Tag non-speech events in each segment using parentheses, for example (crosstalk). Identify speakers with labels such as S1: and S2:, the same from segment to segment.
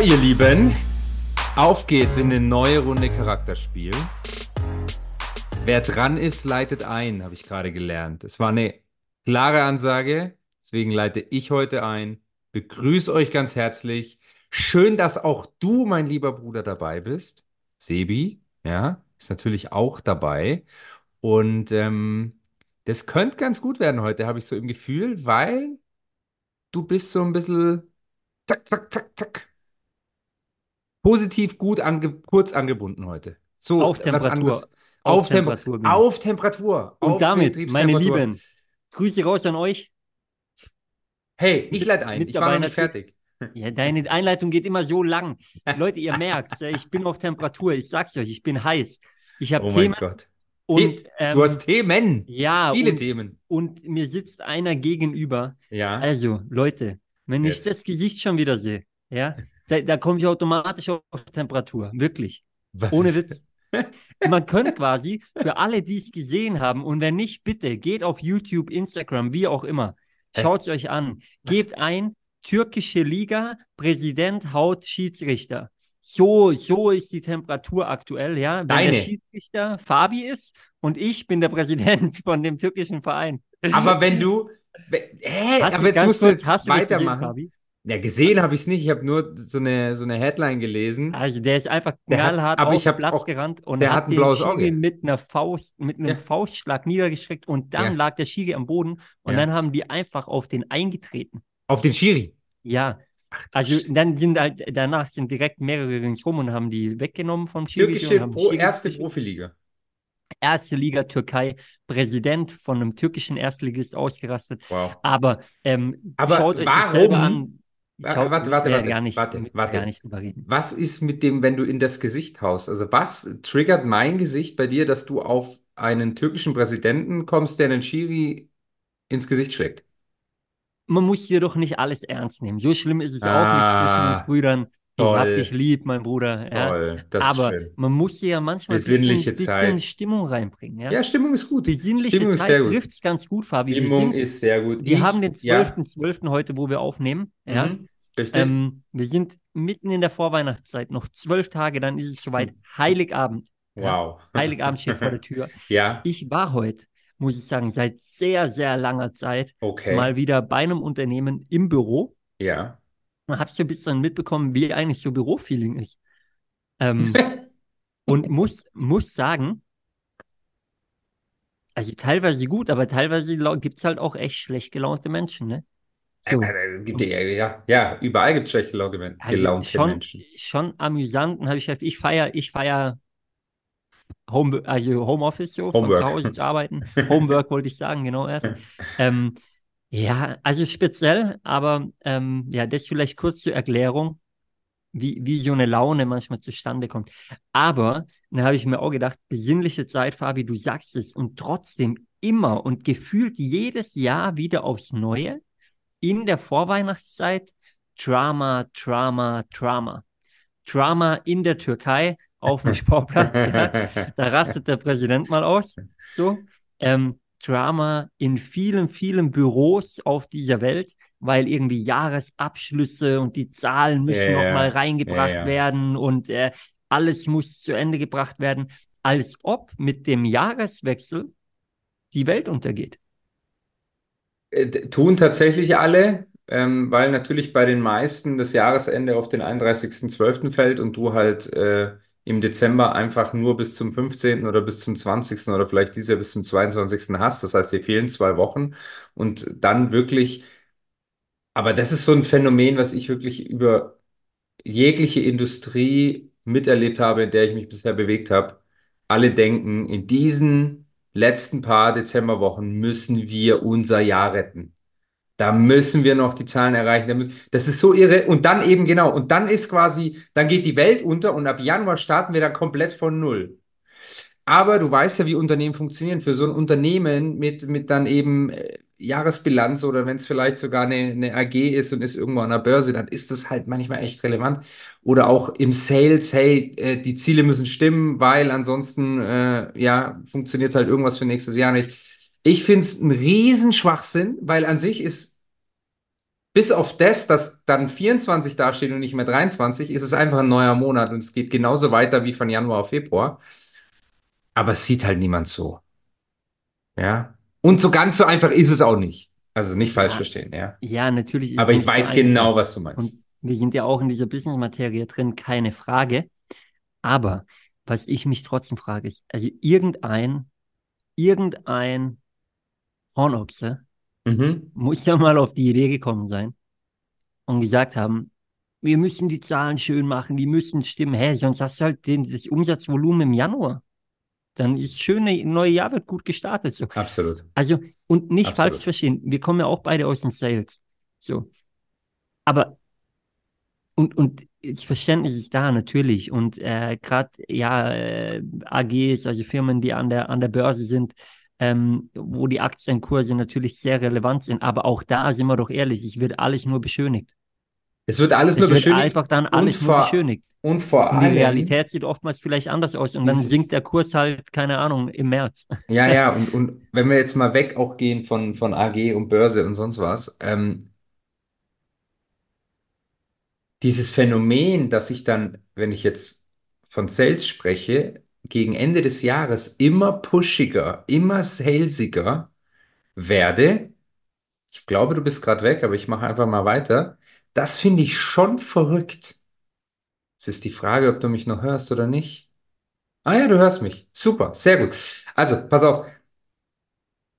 S1: Ihr Lieben, auf geht's in eine neue Runde Charakterspiel. Wer dran ist, leitet ein, habe ich gerade gelernt. Es war eine klare Ansage, deswegen leite ich heute ein. Begrüße euch ganz herzlich. Schön, dass auch du, mein lieber Bruder, dabei bist. Sebi, ja, ist natürlich auch dabei. Und ähm, das könnte ganz gut werden heute, habe ich so im Gefühl, weil du bist so ein bisschen zack, zack, zack, zack. Positiv gut ange kurz angebunden heute. So
S2: Auf Temperatur. Auf
S1: Auf, Tem
S2: Temperatur ich.
S1: auf Temperatur.
S2: Und
S1: auf
S2: damit, meine. Lieben, Grüße raus an euch.
S1: Hey, ich leite ein. Ich war noch nicht fertig.
S2: Ja, deine Einleitung geht immer so lang. Leute, ihr merkt, ich bin auf Temperatur. Ich sag's euch, ich bin heiß. Ich habe
S1: Oh mein
S2: Themen
S1: Gott.
S2: und ähm,
S1: Du hast Themen.
S2: ja
S1: Viele
S2: und,
S1: Themen.
S2: und mir sitzt einer gegenüber.
S1: Ja.
S2: Also, Leute, wenn ich
S1: Jetzt.
S2: das Gesicht schon wieder sehe, ja, da, da komme ich automatisch auf Temperatur. Wirklich.
S1: Was
S2: Ohne Witz. (laughs) Man könnte quasi für alle, die es gesehen haben, und wenn nicht, bitte geht auf YouTube, Instagram, wie auch immer. Schaut es euch an.
S1: Was?
S2: Gebt ein, türkische Liga, Präsident haut Schiedsrichter. So, so ist die Temperatur aktuell, ja. Wenn
S1: Deine.
S2: der Schiedsrichter Fabi ist und ich bin der Präsident (laughs) von dem türkischen Verein.
S1: Aber wenn du. Hä?
S2: Hast
S1: aber
S2: du,
S1: jetzt musst du
S2: kurz,
S1: jetzt
S2: du gesehen,
S1: weitermachen.
S2: Fabi?
S1: Ja, gesehen habe ich es nicht. Ich habe nur so eine, so eine Headline gelesen.
S2: Also der ist einfach
S1: hat-
S2: knallhart
S1: aber
S2: auf
S1: ich
S2: den Platz
S1: auch-
S2: gerannt und
S1: der
S2: hat
S1: hat ein
S2: den
S1: blaues
S2: Schiri mit einer Faust, mit einem
S1: Ja.
S2: Faustschlag niedergestreckt und dann
S1: Ja.
S2: lag der Schiri am Boden und
S1: Ja.
S2: dann haben die einfach auf den eingetreten.
S1: Auf den Schiri.
S2: Ja,
S1: Ach,
S2: also dann sind halt, danach sind direkt mehrere ringsrum und haben die weggenommen vom Schiri
S1: Türkische Pro,
S2: Schiri
S1: erste. Profiliga.
S2: erste Liga Türkei, Präsident von einem türkischen Erstligist ausgerastet.
S1: Wow.
S2: Aber, ähm,
S1: Aber
S2: schaut euch das
S1: warum-
S2: selber an.
S1: Warte, warte,
S2: ja
S1: warte,
S2: gar nicht,
S1: warte, warte.
S2: gar nicht.
S1: Was ist mit dem, wenn du in das Gesicht haust? Also, was triggert mein Gesicht bei dir, dass du auf einen türkischen Präsidenten kommst, der einen Schiri ins Gesicht schlägt?
S2: man muss hier doch nicht alles ernst nehmen. So schlimm ist es auch
S1: Ah,
S2: nicht zwischen uns Brüdern. Ich hab dich lieb, mein Bruder. Ja.
S1: Toll,
S2: Aber man muss hier ja manchmal ein bisschen, bisschen. Stimmung reinbringen. Ja?
S1: Ja, Stimmung ist gut.
S2: Besinnliche
S1: Stimmung
S2: Zeit trifft es ganz gut, Fabi.
S1: Stimmung
S2: sind,
S1: ist sehr gut.
S2: wir
S1: Ich-
S2: haben den
S1: ja,
S2: 12.12. heute, wo wir aufnehmen. Ja?
S1: mhm, richtig.
S2: Ähm, wir sind mitten in der Vorweihnachtszeit, noch zwölf Tage, dann ist es soweit. Heiligabend. Ja?
S1: wow.
S2: Heiligabend steht vor der (laughs) Tür.
S1: Ja,
S2: Ich war heute, muss ich sagen, seit sehr, sehr langer Zeit
S1: okay.
S2: mal wieder bei einem Unternehmen im Büro.
S1: Ja. (laughs)
S2: Hat so ein bisschen mitbekommen, wie eigentlich so Bürofeeling ist. Ähm, (laughs) und muss, muss sagen, also teilweise gut, aber teilweise gibt es halt auch echt schlecht gelaunte Menschen, ne? So.
S1: Äh, äh, Es gibt ja, ja, ja, überall gibt es schlecht gelaunte
S2: Also
S1: gelaunte
S2: schon,
S1: Menschen.
S2: schon amüsant. Und habe ich gesagt, ich feiere, ich feiere Home, also Homeoffice so, von
S1: Homework.
S2: zu Hause zu arbeiten. Homework wollte ich sagen, genau erst. (laughs) Ähm, ja, also speziell, aber ähm, ja, das vielleicht kurz zur Erklärung, wie, wie so eine Laune manchmal zustande kommt. Aber dann habe ich mir auch gedacht, besinnliche Zeit, Fabi, du sagst es, und trotzdem immer und gefühlt jedes Jahr wieder aufs Neue in der Vorweihnachtszeit Drama, Drama, Drama. Drama in der Türkei auf dem (laughs) Sportplatz. ja. Da rastet der Präsident mal aus. So. Ähm, Drama in vielen, vielen Büros auf dieser Welt, weil irgendwie Jahresabschlüsse und die Zahlen müssen
S1: ja.
S2: nochmal reingebracht
S1: Ja, ja.
S2: werden und äh, alles muss zu Ende gebracht werden, als ob mit dem Jahreswechsel die Welt untergeht.
S1: Äh, Tun tatsächlich alle, ähm, weil natürlich bei den meisten das Jahresende auf den 31.12. fällt und du halt äh, im Dezember einfach nur bis zum 15. oder bis zum 20. oder vielleicht dieses Jahr bis zum 22. hast. Das heißt, dir fehlen zwei Wochen und dann wirklich, aber das ist so ein Phänomen, was ich wirklich über jegliche Industrie miterlebt habe, in der ich mich bisher bewegt habe. Alle denken, in diesen letzten paar Dezemberwochen müssen wir unser Jahr retten. Da müssen wir noch die Zahlen erreichen. Da müssen, das ist so irre. Und dann eben genau. Und dann ist quasi, dann geht die Welt unter und ab Januar starten wir dann komplett von Null. Aber du weißt ja, wie Unternehmen funktionieren. Für so ein Unternehmen mit, mit dann eben äh, Jahresbilanz oder wenn es vielleicht sogar eine, eine AG ist und ist irgendwo an der Börse, dann ist das halt manchmal echt relevant. Oder auch im Sales, hey, äh, die Ziele müssen stimmen, weil ansonsten äh, ja, funktioniert halt irgendwas für nächstes Jahr nicht. Ich finde es ein Riesenschwachsinn, weil an sich ist bis auf das, dass dann 24 dasteht und nicht mehr 23, ist es einfach ein neuer Monat und es geht genauso weiter wie von Januar auf Februar. Aber es sieht halt niemand so. Ja. Und so ganz so einfach ist es auch nicht. Also nicht falsch
S2: Ja,
S1: verstehen, ja.
S2: ja, natürlich
S1: Aber ich
S2: so
S1: weiß
S2: einfach.
S1: genau, was du
S2: Und
S1: meinst.
S2: wir sind ja auch in dieser Business-Materie drin, keine Frage. Aber was ich mich trotzdem frage, ist, also irgendein, irgendein Hornochse
S1: Mhm.
S2: muss ja mal auf die Idee gekommen sein und gesagt haben, wir müssen die Zahlen schön machen, die müssen stimmen. Hä, sonst hast du halt den, das Umsatzvolumen im Januar. Dann ist schöne neue Jahr wird gut gestartet. So.
S1: Absolut.
S2: Also, und nicht
S1: Absolut.
S2: falsch verstehen, wir kommen ja auch beide aus dem Sales. So. Aber, und, und das Verständnis ist da natürlich. Und äh, gerade, ja, äh, AGs, also Firmen, die an der, an der Börse sind, ähm, wo die Aktienkurse natürlich sehr relevant sind. Aber auch da sind wir doch ehrlich, es wird alles nur beschönigt.
S1: Es wird alles
S2: Es
S1: nur
S2: wird
S1: beschönigt
S2: einfach dann alles nur
S1: vor,
S2: beschönigt.
S1: und vor
S2: Und die
S1: allem,
S2: Realität sieht oftmals vielleicht anders aus. Und dann sinkt der Kurs halt, keine Ahnung, im März.
S1: ja, ja, (laughs) und, und wenn wir jetzt mal weg auch gehen von, von AG und Börse und sonst was, ähm, dieses Phänomen, dass ich dann, wenn ich jetzt von Sales spreche, gegen Ende des Jahres immer pushiger, immer salesiger werde. Ich glaube, du bist gerade weg, aber ich mache einfach mal weiter. Das finde ich schon verrückt. Es ist die Frage, ob du mich noch hörst oder nicht. Ah ja, du hörst mich. Super, sehr gut. Also, pass auf.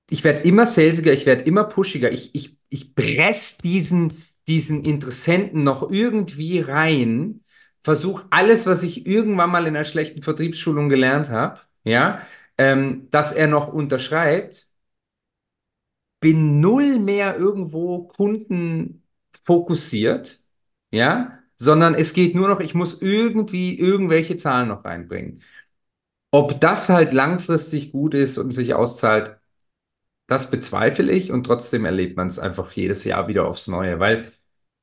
S1: Ich werde immer salesiger, ich werde immer pushiger. Ich, ich, ich presse diesen, diesen Interessenten noch irgendwie rein, versuche alles, was ich irgendwann mal in einer schlechten Vertriebsschulung gelernt habe, ja, ähm, dass er noch unterschreibt, bin null mehr irgendwo kundenfokussiert, ja, sondern es geht nur noch, ich muss irgendwie irgendwelche Zahlen noch reinbringen. Ob das halt langfristig gut ist und sich auszahlt, das bezweifle ich und trotzdem erlebt man es einfach jedes Jahr wieder aufs Neue, weil,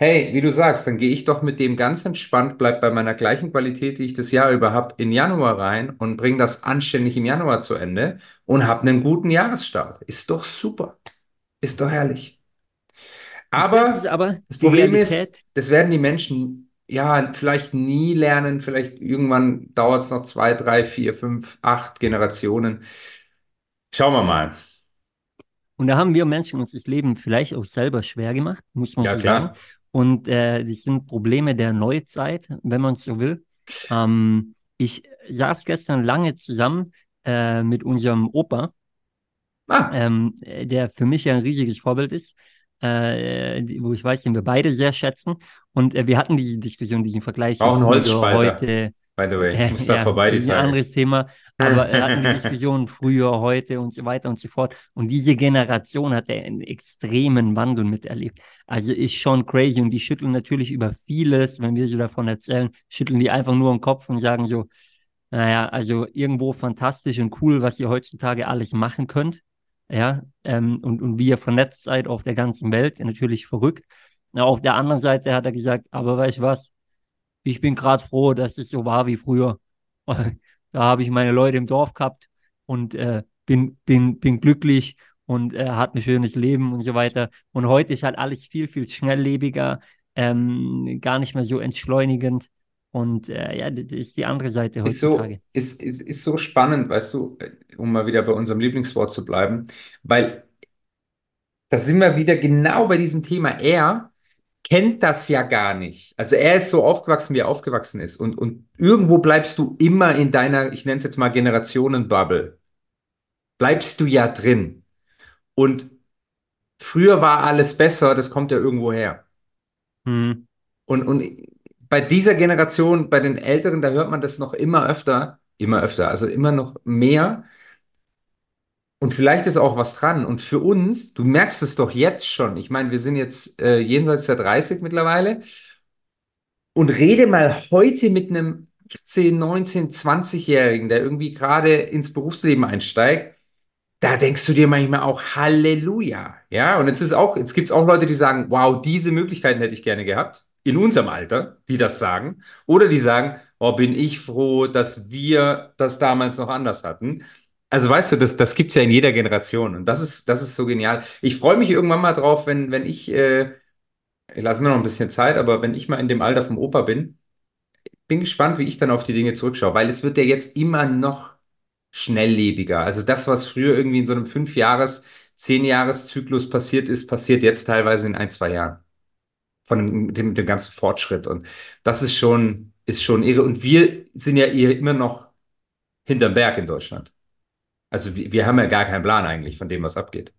S1: hey, wie du sagst, dann gehe ich doch mit dem ganz entspannt, bleib bei meiner gleichen Qualität, die ich das Jahr über habe, in Januar rein und bringe das anständig im Januar zu Ende und habe einen guten Jahresstart. Ist doch super. Ist doch herrlich.
S2: Das ist
S1: Aber
S2: aber
S1: das Problem
S2: Realität.
S1: ist, das werden die Menschen ja vielleicht nie lernen. Vielleicht irgendwann dauert es noch zwei, drei, vier, fünf, acht Generationen. Schauen wir mal.
S2: Und da haben wir Menschen uns das Leben vielleicht auch selber schwer gemacht, muss man
S1: Ja,
S2: so
S1: klar.
S2: sagen. Und äh, das sind Probleme der Neuzeit, wenn man es so will. Ähm, ich saß gestern lange zusammen äh, mit unserem Opa,
S1: Ah,
S2: ähm, der für mich ja ein riesiges Vorbild ist, äh, wo ich weiß, den wir beide sehr schätzen. Und äh, wir hatten diese Diskussion, diesen Vergleich
S1: Auch Holzspalter.
S2: heute.
S1: By the way. (laughs) Ich muss da
S2: Ja,
S1: vorbei
S2: das
S1: die
S2: ist ein
S1: Tage.
S2: anderes Thema, aber (laughs) wir hatten die Diskussion früher, heute und so weiter und so fort. Und diese Generation hat einen extremen Wandel miterlebt. Also ist schon crazy und die schütteln natürlich über vieles, wenn wir so davon erzählen, schütteln die einfach nur den Kopf und sagen so, naja, also irgendwo fantastisch und cool, was ihr heutzutage alles machen könnt. Ja, ähm, und, und wie ihr vernetzt seid auf der ganzen Welt, natürlich verrückt. Na, auf der anderen Seite hat er gesagt, aber weißt du was? Ich bin gerade froh, dass es so war wie früher. (laughs) Da habe ich meine Leute im Dorf gehabt und äh, bin, bin, bin glücklich und äh, hat ein schönes Leben und so weiter. Und heute ist halt alles viel, viel schnelllebiger, ähm, gar nicht mehr so entschleunigend. Und äh, ja, das ist die andere Seite
S1: Ist so,
S2: heutzutage.
S1: ist, ist, ist so spannend, weißt du, um mal wieder bei unserem Lieblingswort zu bleiben, weil da sind wir wieder genau bei diesem Thema. Er kennt das ja gar nicht. Also er ist so aufgewachsen, wie er aufgewachsen ist. Und, und irgendwo bleibst du immer in deiner, ich nenne es jetzt mal Generationenbubble, bleibst du ja drin. Und früher war alles besser, das kommt ja irgendwo her.
S2: Hm.
S1: Und, und bei dieser Generation, bei den Älteren, da hört man das noch immer öfter, immer öfter, also immer noch mehr. Und vielleicht ist auch was dran. Und für uns, du merkst es doch jetzt schon. Ich meine, wir sind jetzt äh, jenseits der 30 mittlerweile. Und rede mal heute mit einem 18, 19, 20-Jährigen, der irgendwie gerade ins Berufsleben einsteigt. Da denkst du dir manchmal auch Halleluja. Ja, und jetzt ist auch, jetzt gibt es auch Leute, die sagen, wow, diese Möglichkeiten hätte ich gerne gehabt. In unserem Alter, die das sagen. Oder die sagen, oh, bin ich froh, dass wir das damals noch anders hatten. Also weißt du, das, das gibt es ja in jeder Generation und das ist, das ist so genial. Ich freue mich irgendwann mal drauf, wenn, wenn ich äh, Ich lasse mir noch ein bisschen Zeit, aber wenn ich mal in dem Alter vom Opa bin, bin gespannt, wie ich dann auf die Dinge zurückschaue, weil es wird ja jetzt immer noch schnelllebiger. Also das, was früher irgendwie in so einem Fünf-Jahres-, Zehn-Jahres-Zyklus passiert ist, passiert jetzt teilweise in ein, zwei Jahren. Von dem, dem ganzen Fortschritt. Und das ist schon, ist schon irre. Und wir sind ja immer noch hinterm Berg in Deutschland. Also wir, wir haben ja gar keinen Plan eigentlich von dem, was abgeht.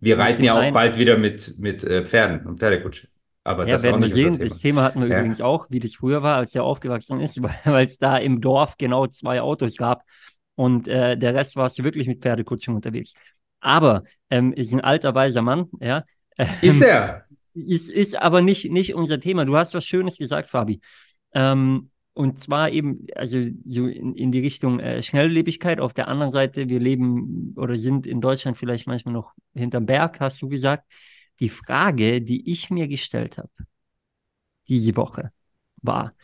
S1: Wir reiten ja auch
S2: einen,
S1: bald wieder mit, mit äh, Pferden und Pferdekutsche. Aber
S2: ja,
S1: das ist auch
S2: werden wir sehen.
S1: Thema.
S2: Das Thema hatten wir
S1: Ja.
S2: übrigens auch, wie das früher war, als er aufgewachsen ist, (laughs) weil es da im Dorf genau zwei Autos gab und äh, der Rest warst du wirklich mit Pferdekutschen unterwegs. Aber ähm, ist ein alter, weiser Mann, ja. (laughs)
S1: Ist er?
S2: ist, ist aber nicht, nicht unser Thema. Du hast was Schönes gesagt, Fabi. Ähm, und zwar eben, also so in, in die Richtung äh, Schnelllebigkeit. Auf der anderen Seite, wir leben oder sind in Deutschland vielleicht manchmal noch hinterm Berg, hast du gesagt. Die Frage, die ich mir gestellt habe, diese Woche, war,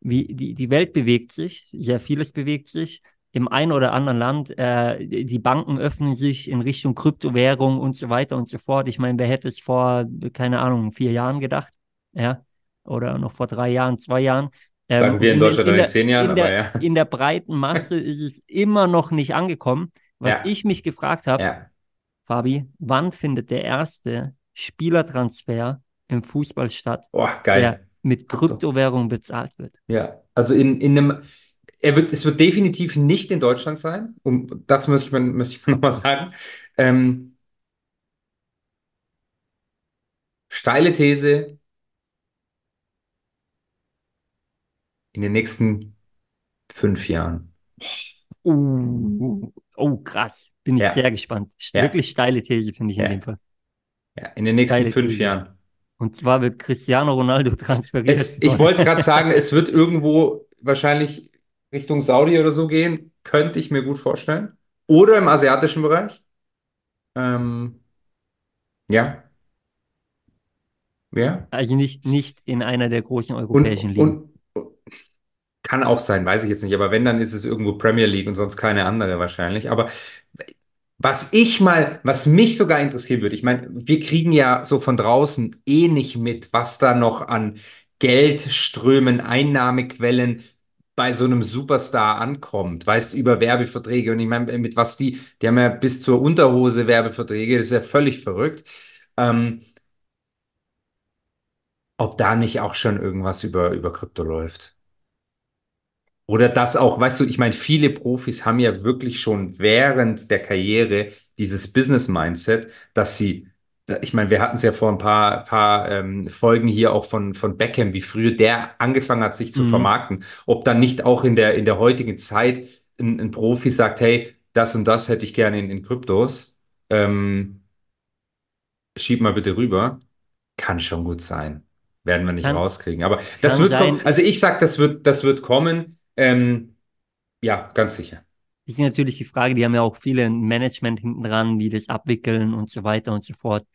S2: wie die, die Welt bewegt sich, sehr vieles bewegt sich. Im einen oder anderen Land, äh, die Banken öffnen sich in Richtung Kryptowährung und so weiter und so fort. Ich meine, wer hätte es vor, keine Ahnung, vier Jahren gedacht? Ja, oder noch vor drei Jahren, zwei Jahren. Ähm,
S1: Sagen
S2: und
S1: wir in
S2: in,
S1: Deutschland
S2: in,
S1: in
S2: der,
S1: zehn Jahren,
S2: in,
S1: aber
S2: der,
S1: ja.
S2: in der breiten Masse ist es immer noch nicht angekommen. Was
S1: Ja,
S2: ich mich gefragt habe,
S1: ja.
S2: Fabi, wann findet der erste Spielertransfer im Fußball statt,
S1: Oh,
S2: der mit
S1: Krypto.
S2: Kryptowährung bezahlt wird?
S1: Ja. Also in, in einem, er wird, es wird definitiv nicht in Deutschland sein. Und das müsste man, müsste ich (laughs) nochmal sagen. Ähm, steile These, in den nächsten fünf Jahren.
S2: Uh, oh, krass. Bin ich sehr
S1: Ja,
S2: gespannt. St-
S1: ja,
S2: Wirklich steile These, finde ich in dem
S1: ja,
S2: Fall.
S1: ja. In den nächsten
S2: Steile
S1: fünf
S2: These.
S1: Jahren.
S2: Und zwar wird Cristiano Ronaldo (laughs) transferiert
S1: Es, ich wollte gerade sagen, es wird irgendwo wahrscheinlich Richtung Saudi oder so gehen. Könnte ich mir gut vorstellen. Oder im asiatischen Bereich. Ähm, ja, ja.
S2: also nicht, nicht in einer der großen
S1: Und,
S2: europäischen Ligen.
S1: und kann auch sein, weiß ich jetzt nicht. Aber wenn, dann ist es irgendwo Premier League und sonst keine andere wahrscheinlich. Aber was ich mal, was mich sogar interessieren würde, ich meine, wir kriegen ja so von draußen eh nicht mit, was da noch an Geldströmen, Einnahmequellen bei so einem Superstar ankommt. Weißt du, über Werbeverträge. Und ich meine, mit was die, die haben ja bis zur Unterhose Werbeverträge, das ist ja völlig verrückt. Ähm, ob da nicht auch schon irgendwas über, über Krypto läuft. Oder das auch, weißt du, ich meine, viele Profis haben ja wirklich schon während der Karriere dieses Business-Mindset, dass sie, ich meine, wir hatten es ja vor ein paar, paar ähm, Folgen hier auch von, von Beckham, wie früher der angefangen hat, sich zu
S2: Mhm.
S1: vermarkten. Ob dann nicht auch in der, in der heutigen Zeit ein, ein Profi sagt, hey, das und das hätte ich gerne in, in Kryptos, ähm, schieb mal bitte rüber. Kann schon gut sein. Werden wir nicht
S2: Kann,
S1: rauskriegen. Aber das wird kommen.
S2: sein,
S1: Also
S2: ist,
S1: ich sag, das wird, das wird kommen. Ähm, ja, ganz sicher.
S2: ist natürlich die Frage, die haben ja auch viele Management hinten dran, die das abwickeln und so weiter und so fort.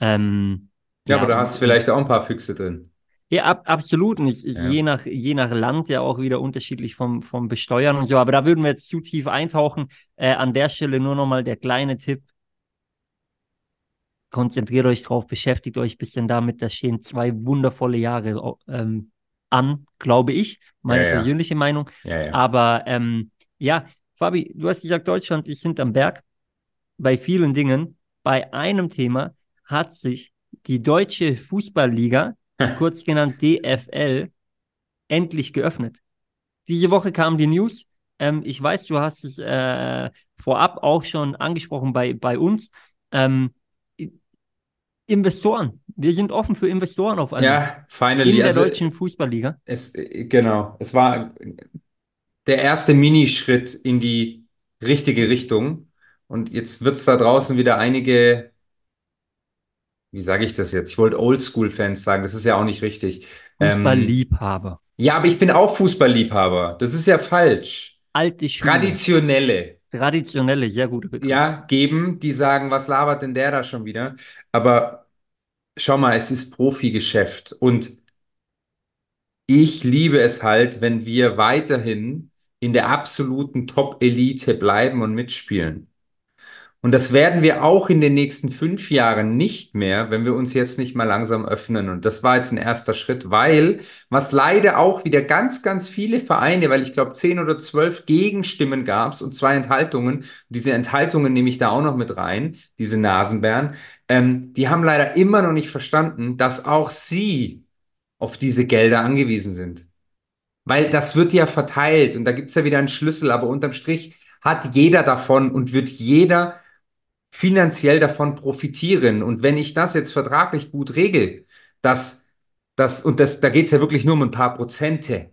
S2: Ähm,
S1: Ja, aber
S2: ja,
S1: da
S2: und,
S1: hast du vielleicht auch ein paar Füchse drin.
S2: Ja, ab, absolut. Und es ist
S1: Ja.
S2: je nach, je nach Land ja auch wieder unterschiedlich vom, vom Besteuern und so. Aber da würden wir jetzt zu tief eintauchen. Äh, an der Stelle nur nochmal der kleine Tipp. Konzentriert euch drauf, beschäftigt euch ein bisschen damit. Da stehen zwei wundervolle Jahre ähm, an, glaube ich. Meine
S1: Ja, ja.
S2: persönliche Meinung.
S1: Ja.
S2: Aber ähm, ja, Fabi, du hast gesagt, Deutschland ist hinterm Berg bei vielen Dingen. Bei einem Thema hat sich die deutsche Fußballliga, (laughs) kurz genannt DFL, endlich geöffnet. Diese Woche kam die News. Ähm, ich weiß, du hast es äh, vorab auch schon angesprochen bei, bei uns. Ähm, Investoren. Wir sind offen für Investoren auf einmal.
S1: Ja, finally.
S2: In der
S1: Also
S2: deutschen Fußballliga.
S1: es, genau. Es war der erste Minischritt in die richtige Richtung. Und jetzt wird es da draußen wieder einige, wie sage ich das jetzt? Ich wollte Oldschool-Fans sagen, das ist ja auch nicht richtig. Ähm,
S2: Fußballliebhaber.
S1: ja, aber ich bin auch Fußballliebhaber. Das ist ja falsch.
S2: Alte Schule.
S1: Traditionelle.
S2: Traditionelle, sehr gute Begriff.
S1: ja, geben, die sagen, was labert denn der da schon wieder? Aber schau mal, es ist Profigeschäft und ich liebe es halt, wenn wir weiterhin in der absoluten Top-Elite bleiben und mitspielen. Und das werden wir auch in den nächsten fünf Jahren nicht mehr, wenn wir uns jetzt nicht mal langsam öffnen. Und das war jetzt ein erster Schritt, weil was leider auch wieder ganz, ganz viele Vereine, weil ich glaube zehn oder zwölf Gegenstimmen gab es und zwei Enthaltungen. Diese Enthaltungen nehme ich da auch noch mit rein, diese Nasenbären. Ähm, die haben leider immer noch nicht verstanden, dass auch sie auf diese Gelder angewiesen sind. Weil das wird ja verteilt und da gibt es ja wieder einen Schlüssel, aber unterm Strich hat jeder davon und wird jeder finanziell davon profitieren. Und wenn ich das jetzt vertraglich gut regel, dass das, und das, da geht es ja wirklich nur um ein paar Prozente,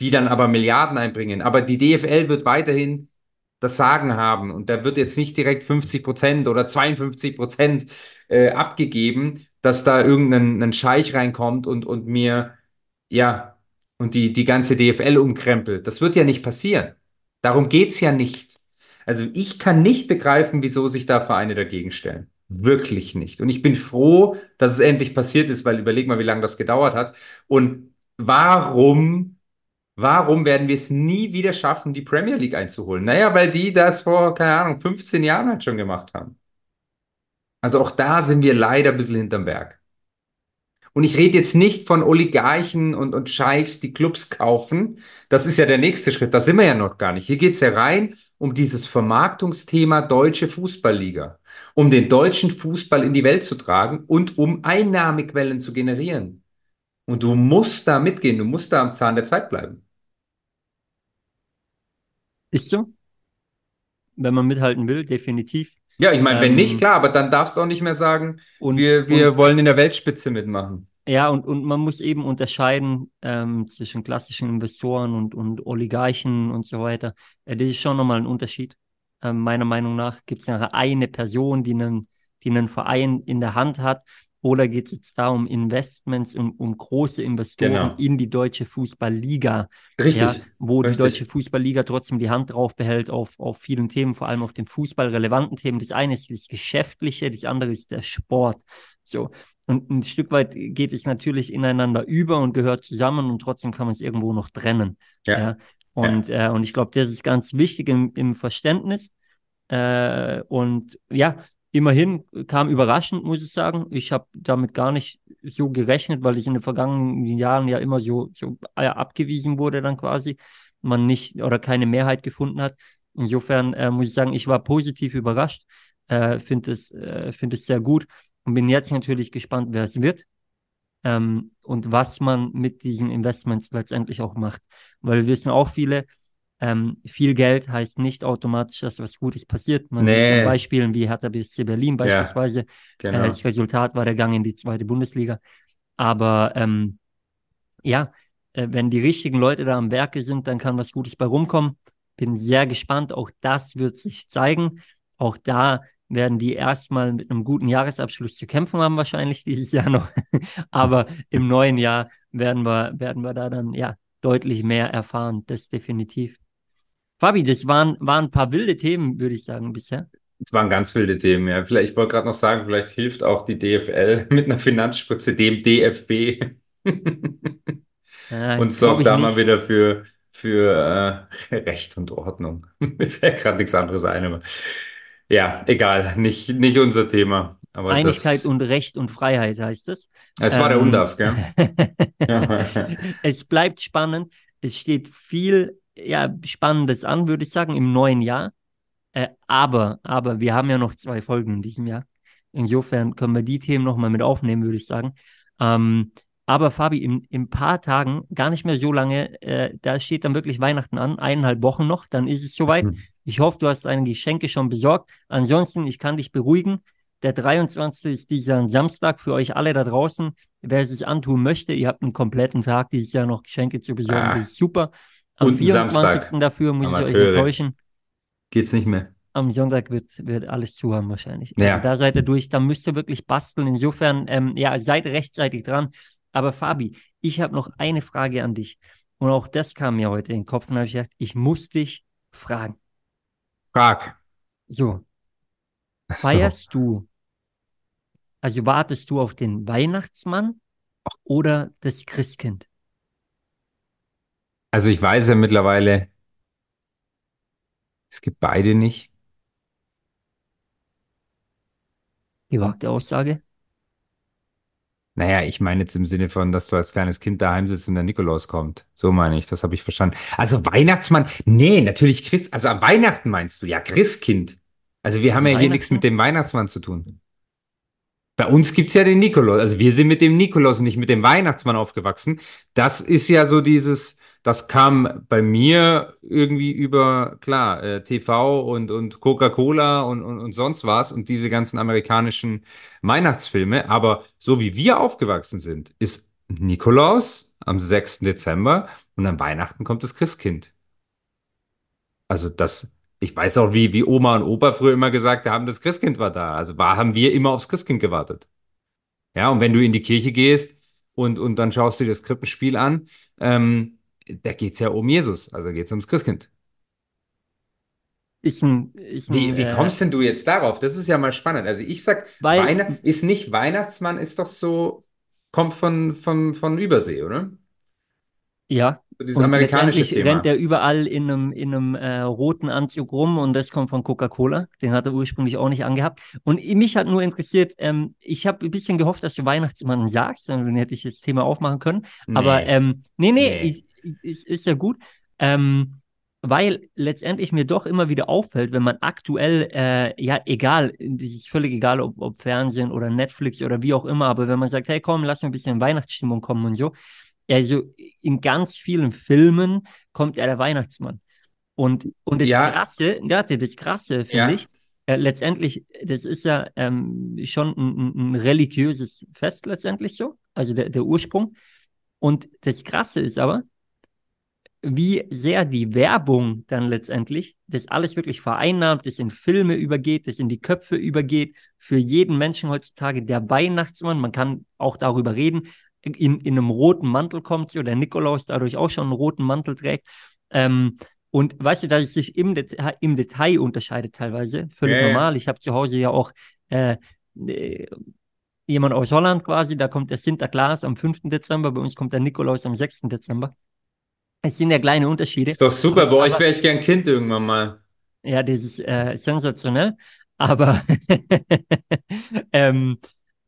S1: die dann aber Milliarden einbringen. Aber die DFL wird weiterhin das Sagen haben und da wird jetzt nicht direkt 50 Prozent oder 52 Prozent äh, abgegeben, dass da irgendein ein Scheich reinkommt und, und mir, ja, und die, die ganze DFL umkrempelt. Das wird ja nicht passieren. Darum geht's ja nicht. Also ich kann nicht begreifen, wieso sich da Vereine dagegen stellen. Wirklich nicht. Und ich bin froh, dass es endlich passiert ist, weil überleg mal, wie lange das gedauert hat. Und warum, warum werden wir es nie wieder schaffen, die Premier League einzuholen? Naja, weil die das vor, keine Ahnung, 15 Jahren halt schon gemacht haben. Also auch da sind wir leider ein bisschen hinterm Berg. Und ich rede jetzt nicht von Oligarchen und, und Scheichs, die Clubs kaufen. Das ist ja der nächste Schritt. Da sind wir ja noch gar nicht. Hier geht es ja rein um dieses Vermarktungsthema Deutsche Fußballliga, um den deutschen Fußball in die Welt zu tragen und um Einnahmequellen zu generieren. Und du musst da mitgehen, du musst da am Zahn der Zeit bleiben.
S2: Ist so. Wenn man mithalten will, definitiv.
S1: Ja, ich meine, wenn nicht,
S2: Ähm,
S1: klar, aber dann darfst du auch nicht mehr sagen,
S2: und,
S1: wir, wir
S2: und
S1: wollen in der Weltspitze mitmachen.
S2: Ja, und, und man muss eben unterscheiden ähm, zwischen klassischen Investoren und, und Oligarchen und so weiter. Äh, das ist schon nochmal ein Unterschied. Ähm, meiner Meinung nach gibt es eine Person, die einen, die einen Verein in der Hand hat. Oder geht es jetzt da um Investments, um, um große Investoren
S1: Genau.
S2: in die deutsche Fußballliga, ja,
S1: Richtig,
S2: wo die
S1: richtig.
S2: deutsche Fußballliga trotzdem die Hand drauf behält auf, auf vielen Themen, vor allem auf den fußballrelevanten Themen. Das eine ist das Geschäftliche, das andere ist der Sport. So. Und ein Stück weit geht es natürlich ineinander über und gehört zusammen und trotzdem kann man es irgendwo noch trennen.
S1: Ja,
S2: Ja. Und, äh, und ich glaube, das ist ganz wichtig im, im Verständnis. Äh, und ja, immerhin kam überraschend, muss ich sagen. Ich habe damit gar nicht so gerechnet, weil ich in den vergangenen Jahren ja immer so, so äh, abgewiesen wurde dann quasi, man nicht oder keine Mehrheit gefunden hat. Insofern äh, muss ich sagen, ich war positiv überrascht, äh, finde es, äh, find es sehr gut und bin jetzt natürlich gespannt, wer es wird ähm, und was man mit diesen Investments letztendlich auch macht. Weil wir wissen auch viele, ähm, viel Geld heißt nicht automatisch, dass was Gutes passiert. Man sieht es an
S1: Nee,
S2: Beispielen wie Hertha BSC Berlin
S1: ja,
S2: beispielsweise. Äh,
S1: genau.
S2: das Resultat war der Gang in die zweite Bundesliga. Aber ähm, ja, äh, wenn die richtigen Leute da am Werke sind, dann kann was Gutes bei rumkommen. Bin sehr gespannt. Auch das wird sich zeigen. Auch da werden die erstmal mit einem guten Jahresabschluss zu kämpfen haben, wahrscheinlich dieses (laughs) Jahr noch. Aber im neuen Jahr werden wir, werden wir da dann ja deutlich mehr erfahren. Das definitiv. Fabi, das waren, waren ein paar wilde Themen, würde ich sagen, bisher.
S1: Es waren ganz wilde Themen, ja. Vielleicht, ich wollte gerade noch sagen, vielleicht hilft auch die DFL (laughs) mit einer Finanzspritze dem DFB
S2: Äh, (laughs)
S1: und sorgt da mal
S2: nicht.
S1: wieder für, für äh, (laughs) Recht und Ordnung. Mir fällt gerade nichts anderes ein, aber ja, egal, nicht, nicht unser Thema. Aber
S2: Einigkeit
S1: das,
S2: und Recht und Freiheit heißt es.
S1: es war der
S2: Ähm,
S1: Undaf, gell? Ja.
S2: es bleibt spannend. Es steht viel ja, Spannendes an, würde ich sagen, im neuen Jahr. Äh, aber, aber wir haben ja noch zwei Folgen in diesem Jahr. Insofern können wir die Themen nochmal mit aufnehmen, würde ich sagen. Ähm, aber Fabi, in, in ein paar Tagen, gar nicht mehr so lange, äh, da steht dann wirklich Weihnachten an, eineinhalb Wochen noch, dann ist es soweit. Ich hoffe, du hast deine Geschenke schon besorgt. Ansonsten, ich kann dich beruhigen. Der 23. ist dieser Samstag für euch alle da draußen. Wer es sich antun möchte, ihr habt einen kompletten Tag dieses Jahr noch Geschenke zu besorgen.
S1: Ah,
S2: Das ist super. Am
S1: und ein
S2: 24.
S1: Samstag.
S2: dafür muss ich euch
S1: Amateure.
S2: enttäuschen.
S1: Geht's nicht mehr?
S2: Am Sonntag wird, wird alles zu haben wahrscheinlich. Also
S1: Ja.
S2: da seid ihr durch, da müsst ihr wirklich basteln. Insofern, ähm, ja, seid rechtzeitig dran. Aber Fabi, ich habe noch eine Frage an dich. Und auch das kam mir heute in den Kopf und habe ich gesagt, ich muss dich fragen.
S1: Frag.
S2: So,
S1: So.
S2: feierst du, also wartest du auf den Weihnachtsmann oder das Christkind?
S1: Also ich weiß ja mittlerweile, es gibt beide nicht.
S2: Gewagte Aussage.
S1: Naja, ich meine jetzt im Sinne von, dass du als kleines Kind daheim sitzt und der Nikolaus kommt. So meine ich, das habe ich verstanden. Also Weihnachtsmann, nee, natürlich Christ, also am Weihnachten meinst du, ja, Christkind. Also wir haben ja hier nichts mit dem Weihnachtsmann zu tun. Bei uns gibt es ja den Nikolaus. Also wir sind mit dem Nikolaus und nicht mit dem Weihnachtsmann aufgewachsen. Das ist ja so dieses, das kam bei mir irgendwie über, klar, äh, TV und, und Coca-Cola und, und, und sonst was und diese ganzen amerikanischen Weihnachtsfilme. Aber so wie wir aufgewachsen sind, ist Nikolaus am 6. Dezember und an Weihnachten kommt das Christkind. Also das, ich weiß auch, wie, wie Oma und Opa früher immer gesagt haben, das Christkind war da. Also war, haben wir immer aufs Christkind gewartet. Ja, und wenn du in die Kirche gehst und, und dann schaust du dir das Krippenspiel an, ähm, da geht es ja um Jesus, also geht es ums Christkind.
S2: Ist ein,
S1: Wie, wie
S2: äh,
S1: kommst denn du jetzt darauf? Das ist ja mal spannend. Also ich sag,
S2: Weil-
S1: Weihnacht ist nicht Weihnachtsmann, ist doch so, kommt von, von, von Übersee, oder?
S2: Ja.
S1: So dieses
S2: Und
S1: amerikanische Thema.
S2: rennt er überall in einem, in einem äh, roten Anzug rum und das kommt von Coca-Cola. Den hat er ursprünglich auch nicht angehabt. Und mich hat nur interessiert, ähm, ich habe ein bisschen gehofft, dass du Weihnachtsmann sagst, dann hätte ich das Thema aufmachen können. Aber
S1: Nee.
S2: ähm, nee, nee,
S1: Nee.
S2: Ist, ist, ist ja gut. Ähm, weil letztendlich mir doch immer wieder auffällt, wenn man aktuell, äh, ja, egal, es ist völlig egal, ob, ob Fernsehen oder Netflix oder wie auch immer, aber wenn man sagt, hey komm, lass mir ein bisschen Weihnachtsstimmung kommen und so, also in ganz vielen Filmen kommt ja der Weihnachtsmann. Und, und das
S1: Ja.
S2: Krasse, ja, das Krasse finde
S1: Ja.
S2: ich, äh, letztendlich, das ist ja ähm, schon ein, ein, ein religiöses Fest letztendlich so, also der, der Ursprung. Und das Krasse ist aber, wie sehr die Werbung dann letztendlich das alles wirklich vereinnahmt, das in Filme übergeht, das in die Köpfe übergeht, für jeden Menschen heutzutage der Weihnachtsmann, man kann auch darüber reden, in, in einem roten Mantel kommt so, der Nikolaus dadurch auch schon einen roten Mantel trägt. Ähm, und weißt du, dass es sich im, Detail, im Detail unterscheidet teilweise, völlig
S1: ja.
S2: normal. Ich habe zu Hause ja auch äh, äh, jemand aus Holland quasi, da kommt der Sinterklaas am 5. Dezember, bei uns kommt der Nikolaus am 6. Dezember. Es sind ja kleine Unterschiede.
S1: Ist doch super,
S2: Aber-
S1: bei euch
S2: aber-
S1: wäre ich gern Kind irgendwann mal.
S2: Ja, das ist äh, sensationell. Aber, (laughs) ähm,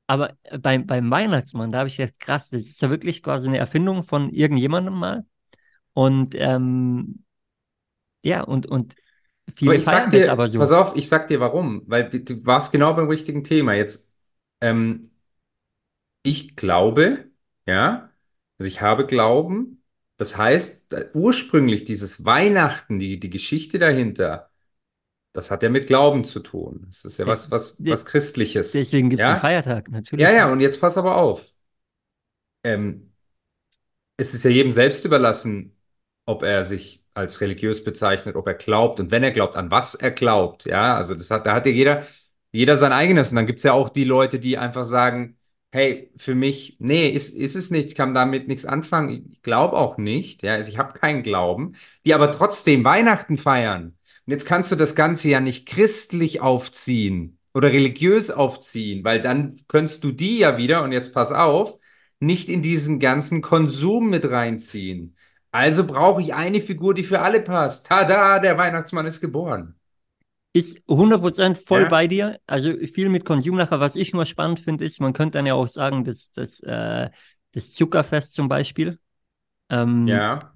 S2: aber beim, beim Weihnachtsmann, da habe ich gedacht, krass, das ist ja wirklich quasi eine Erfindung von irgendjemandem mal. Und ähm, ja, und, und
S1: Aber
S2: viele
S1: ich sag
S2: feiern das
S1: dir,
S2: aber so.
S1: pass auf, ich sag dir warum, weil du- du warst genau beim richtigen Thema. Jetzt, ähm, ich glaube, ja, also ich habe Glauben. Das heißt, ursprünglich dieses Weihnachten, die, die Geschichte dahinter, das hat ja mit Glauben zu tun. Das ist ja was, was, was Christliches.
S2: Deswegen gibt es
S1: ja?
S2: einen Feiertag, natürlich.
S1: Ja, ja, und jetzt pass aber auf. Ähm, es ist ja jedem selbst überlassen, ob er sich als religiös bezeichnet, ob er glaubt und wenn er glaubt, an was er glaubt. Ja, also das hat, da hat ja jeder, jeder sein eigenes. Und dann gibt es ja auch die Leute, die einfach sagen, hey, für mich, nee, ist, ist es nicht, ich kann damit nichts anfangen. Ich glaube auch nicht, ja, also ich habe keinen Glauben, die aber trotzdem Weihnachten feiern. Und jetzt kannst du das Ganze ja nicht christlich aufziehen oder religiös aufziehen, weil dann könntest du die ja wieder, und jetzt pass auf, nicht in diesen ganzen Konsum mit reinziehen. Also brauche ich eine Figur, die für alle passt. Tada, der Weihnachtsmann ist geboren.
S2: Ist 100% voll
S1: Ja.
S2: bei dir. Also viel mit Konsum nachher. Was ich nur spannend finde, ist, man könnte dann ja auch sagen, dass das, äh, das Zuckerfest zum Beispiel, ähm,
S1: Ja,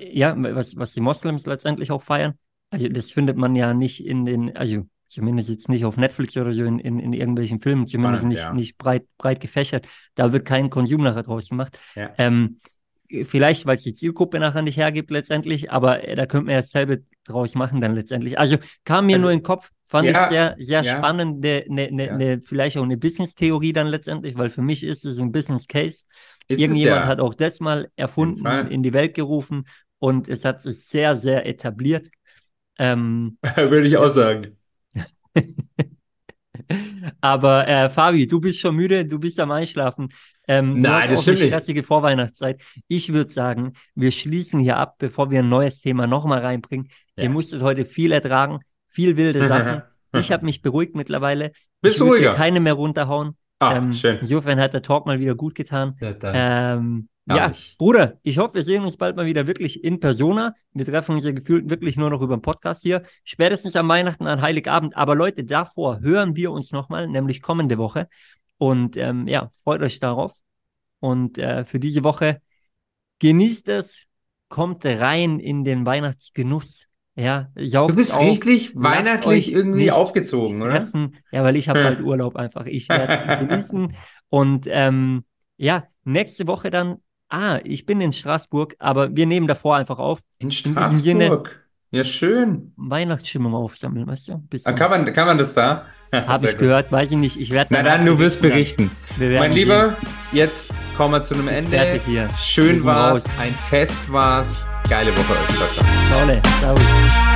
S2: ja, was, was die Moslems letztendlich auch feiern. Also das findet man ja nicht in den, also zumindest jetzt nicht auf Netflix oder so in, in, in irgendwelchen Filmen, zumindest
S1: Spannend,
S2: nicht,
S1: ja.
S2: nicht breit, breit gefächert. Da wird kein Konsum nachher draus gemacht.
S1: Ja.
S2: Ähm, vielleicht, weil es die Zielgruppe nachher nicht hergibt letztendlich, aber äh, da könnte man ja dasselbe draus machen dann letztendlich. Also kam mir
S1: Also,
S2: nur in den Kopf, fand
S1: ja,
S2: ich sehr, sehr
S1: ja.
S2: spannend, ne, ne, ne,
S1: Ja.
S2: ne, vielleicht auch eine Business-Theorie dann letztendlich, weil für mich ist es ein Business-Case. Irgendjemand hat auch das mal erfunden, in die Welt gerufen und es hat sich sehr, sehr etabliert. Ähm, (laughs)
S1: Würde ich auch sagen. (laughs)
S2: aber äh, Fabi, du bist schon müde, du bist am Einschlafen. Ähm,
S1: Nein, das
S2: eine
S1: stimmt nicht.
S2: stressige Vorweihnachtszeit. Ich würde sagen, wir schließen hier ab, bevor wir ein neues Thema nochmal reinbringen.
S1: Ja.
S2: Ihr musstet heute viel ertragen, viel wilde (laughs) Sachen. Ich habe mich beruhigt mittlerweile.
S1: Bist
S2: ich
S1: ruhiger?
S2: keine mehr runterhauen.
S1: Ah,
S2: ähm,
S1: schön.
S2: Insofern hat der Talk mal wieder gut getan.
S1: Ja.
S2: Ähm, Ja, Bruder, ich hoffe, wir sehen uns bald mal wieder wirklich in Persona. Wir treffen uns ja gefühlt wirklich nur noch über den Podcast hier. Spätestens am Weihnachten, an Heiligabend. Aber Leute, davor hören wir uns nochmal, nämlich kommende Woche. Und ähm, ja, freut euch darauf. Und äh, für diese Woche genießt es, kommt rein in den Weihnachtsgenuss. Ja,
S1: du bist auf, richtig weihnachtlich irgendwie aufgezogen, oder?
S2: Essen. Ja, weil ich habe bald Urlaub einfach. Ich werde (laughs) genießen. Und ähm, ja, nächste Woche dann Ah, ich bin in Straßburg, aber wir nehmen davor einfach auf.
S1: In Straßburg? Ja, schön.
S2: Weihnachtsstimmung aufsammeln, weißt du?
S1: Ah, kann, man, kann man das da? (laughs)
S2: Habe ich gut. gehört, weiß ich nicht. Ich werde
S1: Na dann, du wirst berichten. mein Lieber, jetzt kommen wir zu einem Ende. Schön war's, ein Fest war's. Geile Woche euch. Ciao, ciao.